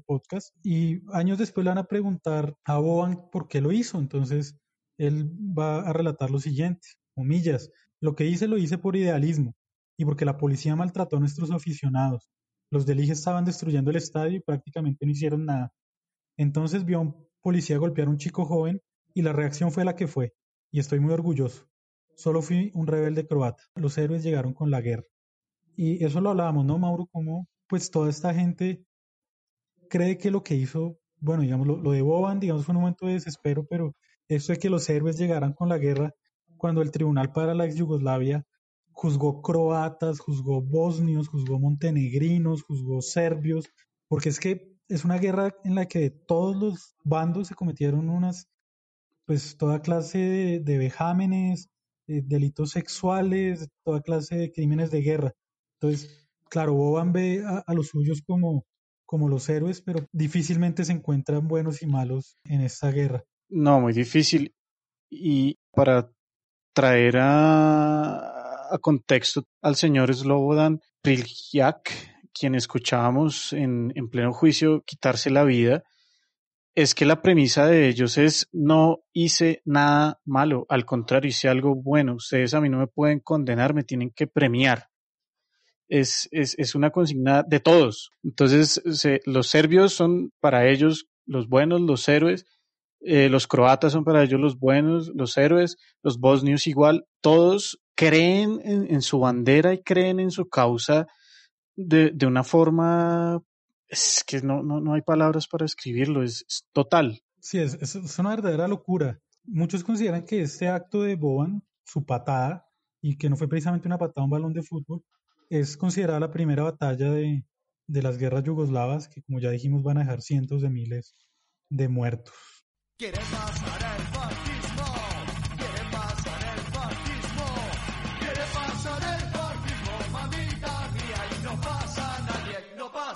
Podcast. Y años después le van a preguntar a Boban por qué lo hizo. Entonces él va a relatar lo siguiente, comillas, lo que hice lo hice por idealismo y porque la policía maltrató a nuestros aficionados. Los del estaban destruyendo el estadio y prácticamente no hicieron nada. Entonces vio a un policía golpear a un chico joven y la reacción fue la que fue, y estoy muy orgulloso. Solo fui un rebelde croata. Los héroes llegaron con la guerra. Y eso lo hablábamos, ¿no, Mauro? Como pues toda esta gente cree que lo que hizo, bueno, digamos, lo, de Boban, digamos, fue un momento de desespero, pero esto de que los héroes llegaran con la guerra, cuando el Tribunal para la ex Yugoslavia juzgó croatas, juzgó bosnios, juzgó montenegrinos, juzgó serbios, porque es que es una guerra en la que todos los bandos se cometieron unas, pues toda clase de, vejámenes, eh, delitos sexuales, toda clase de crímenes de guerra. Entonces, claro, Boban ve a, los suyos como, como los héroes, pero difícilmente se encuentran buenos y malos en esta guerra. No, muy difícil. Y para traer a, a contexto al señor Slobodan Priljak, quien escuchábamos en, en pleno juicio quitarse la vida, es que la premisa de ellos es no hice nada malo, al contrario, hice algo bueno. Ustedes a mí no me pueden condenar, me tienen que premiar. Es, es, es una consigna de todos. Entonces, los serbios son para ellos los buenos, los héroes, eh, los croatas son para ellos los buenos, los héroes, los bosnios igual, todos creen en, su bandera y creen en su causa de, de una forma, es que no, no, no, hay palabras para escribirlo, es, total. Sí, es, es, una verdadera locura. Muchos consideran que este acto de Boban, su patada, y que no fue precisamente una patada a un balón de fútbol, es considerada la primera batalla de, de las guerras yugoslavas, que como ya dijimos van a dejar cientos de miles de muertos.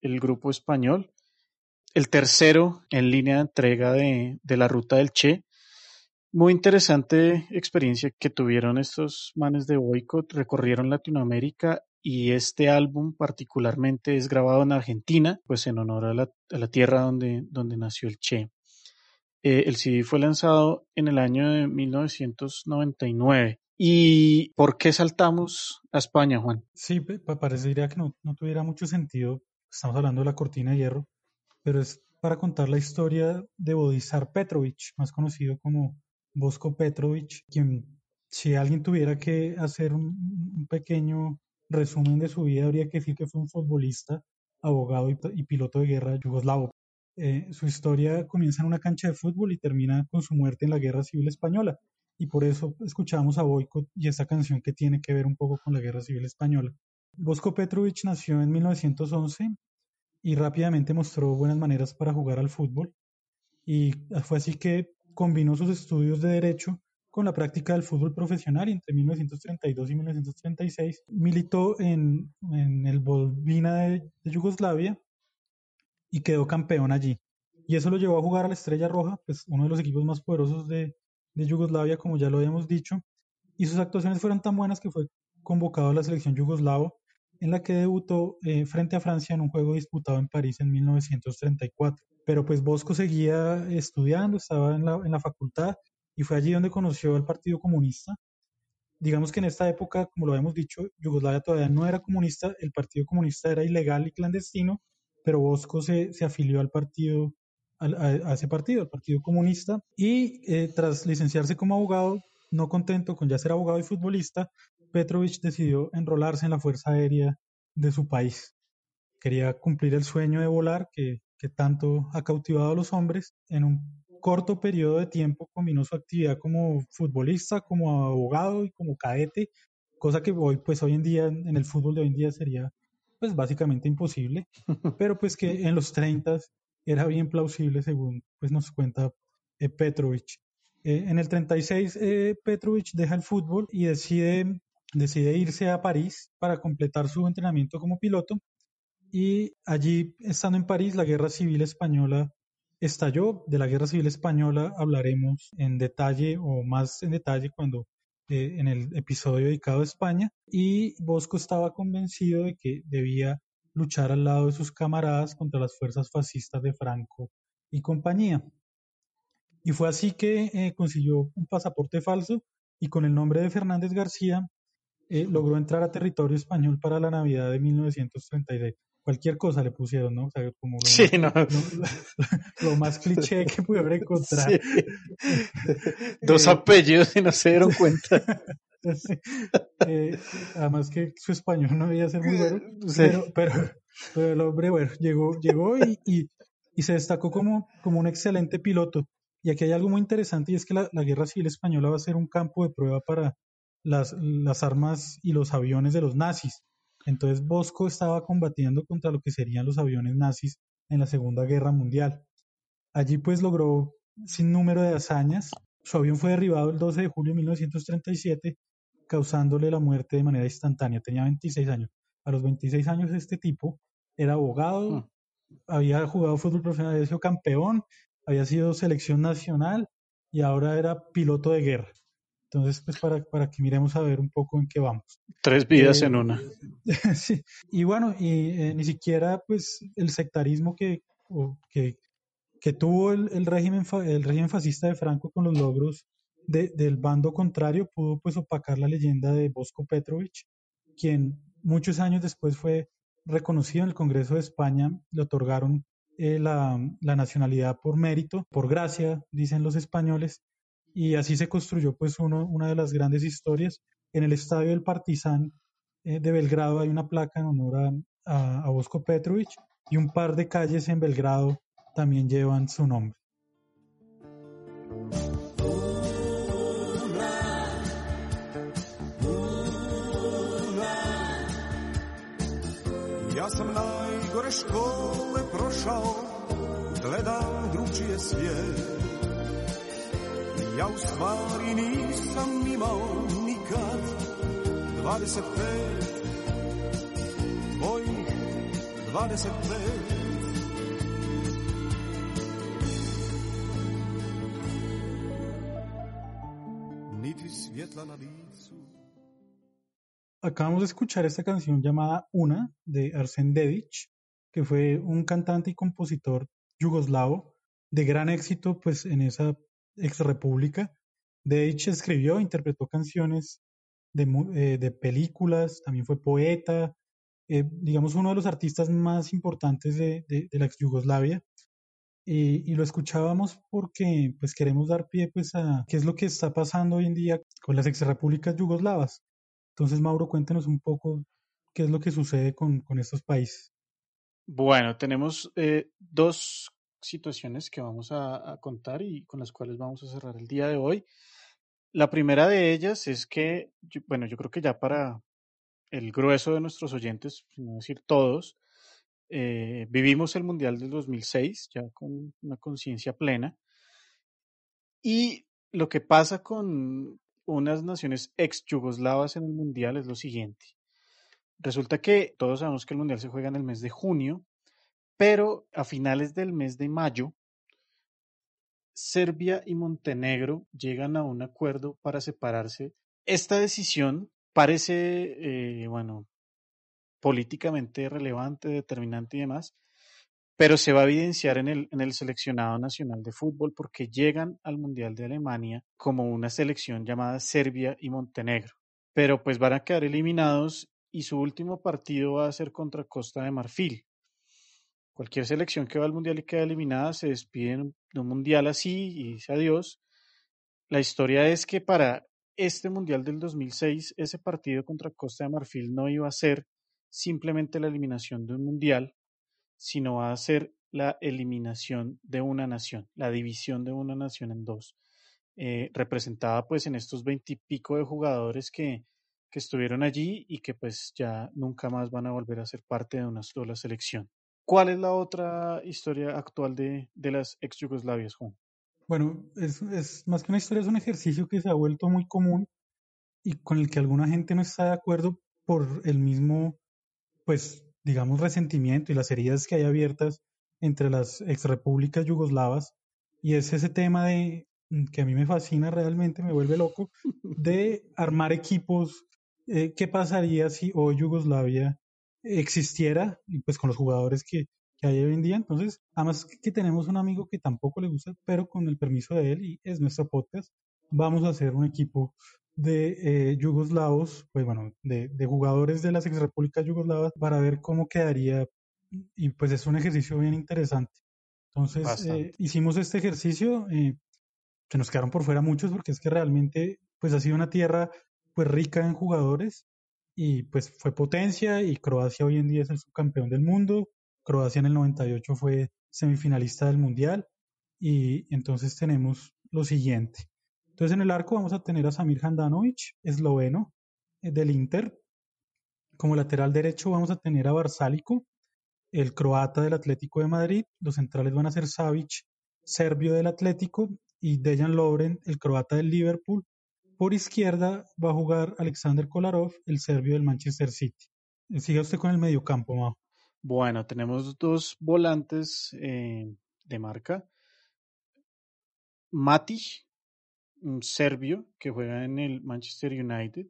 el grupo español, el tercero en línea de entrega de, la ruta del Che. Muy interesante experiencia que tuvieron estos manes de boicot, recorrieron Latinoamérica y este álbum particularmente es grabado en Argentina, pues en honor a la, tierra donde, donde nació el Che. Eh, el CD fue lanzado en el año de 1999. ¿Y por qué saltamos a España, Juan? Sí, parecería que no, no tuviera mucho sentido estamos hablando de la cortina de hierro, pero es para contar la historia de Bodisar Petrovic, más conocido como Bosco Petrovic, quien si alguien tuviera que hacer un, pequeño resumen de su vida, habría que decir que fue un futbolista, abogado y, piloto de guerra yugoslavo. Eh, su historia comienza en una cancha de fútbol y termina con su muerte en la Guerra Civil Española. Y por eso escuchamos a Boycott y esta canción que tiene que ver un poco con la Guerra Civil Española. Bosco Petrovic nació en 1911 y rápidamente mostró buenas maneras para jugar al fútbol. Y fue así que combinó sus estudios de derecho con la práctica del fútbol profesional y entre 1932 y 1936 militó en, el Bolvina de, Yugoslavia y quedó campeón allí. Y eso lo llevó a jugar a la Estrella Roja, pues uno de los equipos más poderosos de, de Yugoslavia, como ya lo habíamos dicho. Y sus actuaciones fueron tan buenas que fue convocado a la selección yugoslavo en la que debutó eh, frente a Francia en un juego disputado en París en 1934. Pero pues Bosco seguía estudiando, estaba en la, en la facultad y fue allí donde conoció al Partido Comunista. Digamos que en esta época, como lo habíamos dicho, Yugoslavia todavía no era comunista, el Partido Comunista era ilegal y clandestino, pero Bosco se, se afilió al partido, a, ese partido, al Partido Comunista, y eh, tras licenciarse como abogado, no contento con ya ser abogado y futbolista, Petrovich decidió enrolarse en la Fuerza Aérea de su país. Quería cumplir el sueño de volar, que que tanto ha cautivado a los hombres, en un corto periodo de tiempo combinó su actividad como futbolista, como abogado y como cadete, cosa que hoy, pues hoy en día, en el fútbol de hoy en día sería pues básicamente imposible, pero pues que en los 30 era bien plausible según pues nos cuenta eh, Petrovich. Eh, en el 36 eh, Petrovich deja el fútbol y decide, decide irse a París para completar su entrenamiento como piloto y allí, estando en París, la Guerra Civil Española estalló. De la Guerra Civil Española hablaremos en detalle o más en detalle cuando eh, en el episodio dedicado a España. Y Bosco estaba convencido de que debía luchar al lado de sus camaradas contra las fuerzas fascistas de Franco y compañía. Y fue así que eh, consiguió un pasaporte falso y con el nombre de Fernández García eh, logró entrar a territorio español para la Navidad de 1936 cualquier cosa le pusieron, ¿no? O sea, como lo, sí, más, no. lo, lo, más cliché que pudieron encontrar. Sí. Dos eh, apellidos y no se dieron cuenta. sí. eh, además que su español no debía ser muy bueno, pero, pero, pero, el hombre, bueno, llegó, llegó y, y, y, se destacó como, como un excelente piloto. Y aquí hay algo muy interesante y es que la, la guerra civil española va a ser un campo de prueba para las, las armas y los aviones de los nazis. Entonces Bosco estaba combatiendo contra lo que serían los aviones nazis en la Segunda Guerra Mundial. Allí pues logró sin número de hazañas. Su avión fue derribado el 12 de julio de 1937, causándole la muerte de manera instantánea. Tenía 26 años. A los 26 años este tipo era abogado, mm. había jugado fútbol profesional, había sido campeón, había sido selección nacional y ahora era piloto de guerra. Entonces, pues para, para que miremos a ver un poco en qué vamos. Tres vidas eh, en una. sí. Y bueno, y eh, ni siquiera pues el sectarismo que, o, que, que tuvo el, el, régimen, el régimen fascista de Franco con los logros de, del bando contrario pudo pues opacar la leyenda de Bosco Petrovich, quien muchos años después fue reconocido en el Congreso de España, le otorgaron eh, la, la nacionalidad por mérito, por gracia, dicen los españoles, y así se construyó pues uno, una de las grandes historias. En el estadio del Partizan eh, de Belgrado hay una placa en honor a, a, a, Bosco Petrovich y un par de calles en Belgrado también llevan su nombre. Ja sam najgore škole prošao, gledam drugčije svijet. Ja u stvari nisam imao nikad 25 Tvojih 25 Niti svjetla na licu Acabamos de escuchar esta canción llamada Una de Arsen Dedic, que fue un cantante y compositor yugoslavo de gran éxito pues en esa ex república. De hecho, escribió, interpretó canciones de, eh, de películas, también fue poeta, eh, digamos uno de los artistas más importantes de, de, la ex Yugoslavia. Y, lo escuchábamos porque pues queremos dar pie pues a qué es lo que está pasando hoy en día con las ex repúblicas yugoslavas. Entonces, Mauro, cuéntenos un poco qué es lo que sucede con, con estos países. Bueno, tenemos eh, dos situaciones que vamos a, contar y con las cuales vamos a cerrar el día de hoy. La primera de ellas es que, bueno, yo creo que ya para el grueso de nuestros oyentes, no decir todos, eh, vivimos el Mundial del 2006 ya con una conciencia plena. Y lo que pasa con unas naciones ex yugoslavas en el Mundial es lo siguiente. Resulta que todos sabemos que el Mundial se juega en el mes de junio pero a finales del mes de mayo, Serbia y Montenegro llegan a un acuerdo para separarse. Esta decisión parece, eh, bueno, políticamente relevante, determinante y demás, pero se va a evidenciar en el, en el seleccionado nacional de fútbol porque llegan al Mundial de Alemania como una selección llamada Serbia y Montenegro. Pero pues van a quedar eliminados y su último partido va a ser contra Costa de Marfil. Cualquier selección que va al mundial y queda eliminada se despide de un mundial así y dice adiós. La historia es que para este mundial del 2006, ese partido contra Costa de Marfil no iba a ser simplemente la eliminación de un mundial, sino va a ser la eliminación de una nación, la división de una nación en dos, eh, representada pues en estos veintipico de jugadores que, que estuvieron allí y que pues ya nunca más van a volver a ser parte de una sola selección. ¿Cuál es la otra historia actual de, de las ex Yugoslavias, Juan? Bueno, es, es más que una historia, es un ejercicio que se ha vuelto muy común y con el que alguna gente no está de acuerdo por el mismo, pues, digamos, resentimiento y las heridas que hay abiertas entre las exrepúblicas yugoslavas. Y es ese tema de que a mí me fascina realmente, me vuelve loco, de armar equipos. Eh, ¿Qué pasaría si hoy Yugoslavia existiera y pues con los jugadores que, que hay hoy en día. Entonces, además que tenemos un amigo que tampoco le gusta, pero con el permiso de él y es nuestro podcast, vamos a hacer un equipo de eh, yugoslavos, pues bueno, de, de jugadores de las ex repúblicas yugoslavas para ver cómo quedaría y pues es un ejercicio bien interesante. Entonces, eh, hicimos este ejercicio, eh, se nos quedaron por fuera muchos porque es que realmente pues ha sido una tierra pues rica en jugadores y pues fue potencia y Croacia hoy en día es el subcampeón del mundo. Croacia en el 98 fue semifinalista del mundial y entonces tenemos lo siguiente. Entonces en el arco vamos a tener a Samir Handanovic, esloveno eh, del Inter. Como lateral derecho vamos a tener a Barsálico, el croata del Atlético de Madrid. Los centrales van a ser Savic, serbio del Atlético, y Dejan Lovren, el croata del Liverpool. Por izquierda va a jugar Alexander Kolarov, el serbio del Manchester City. Siga usted con el mediocampo, Mao. Bueno, tenemos dos volantes eh, de marca. Matic, un serbio que juega en el Manchester United.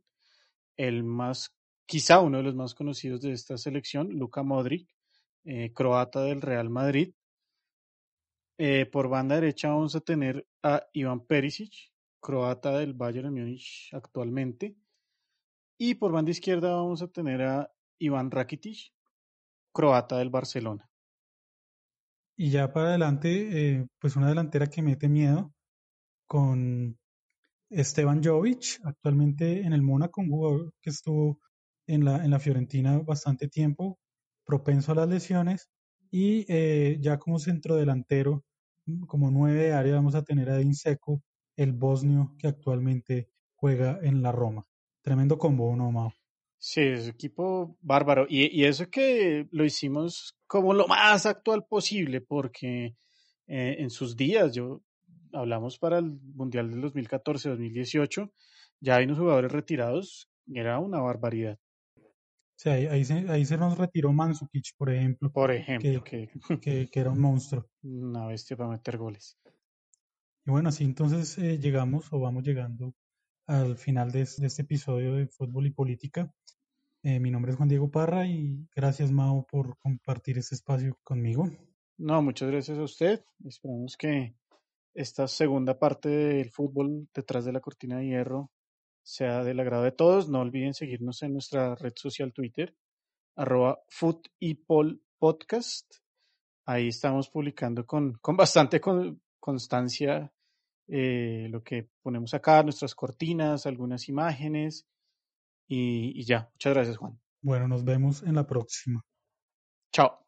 El más, quizá uno de los más conocidos de esta selección, Luka Modric, eh, croata del Real Madrid. Eh, por banda derecha vamos a tener a Iván Perisic, croata del Bayern Múnich actualmente. Y por banda izquierda vamos a tener a Iván Rakitic, croata del Barcelona. Y ya para adelante, eh, pues una delantera que mete miedo con Esteban Jovic, actualmente en el Mónaco, un jugador que estuvo en la, en la Fiorentina bastante tiempo, propenso a las lesiones. Y eh, ya como centro delantero, como nueve de área, vamos a tener a Edin Seco, el bosnio que actualmente juega en la Roma. Tremendo combo, ¿no, Mao? Sí, es equipo bárbaro. Y, y, eso que lo hicimos como lo más actual posible, porque eh, en sus días, yo hablamos para el Mundial del 2014-2018, ya hay unos jugadores retirados, era una barbaridad. Sí, ahí, ahí, se, ahí se nos retiró Mansukic, por ejemplo. Por ejemplo, que, que, que era un monstruo. Una bestia para meter goles. Y bueno, así entonces eh, llegamos o vamos llegando al final de, este episodio de Fútbol y Política. Eh, mi nombre es Juan Diego Parra y gracias Mao por compartir este espacio conmigo. No, muchas gracias a usted. Esperamos que esta segunda parte del fútbol detrás de la cortina de hierro sea del agrado de todos. No olviden seguirnos en nuestra red social Twitter, arroba Podcast. Ahí estamos publicando con, con bastante con, constancia eh, lo que ponemos acá, nuestras cortinas, algunas imágenes y, y ya. Muchas gracias, Juan. Bueno, nos vemos en la próxima. Chao.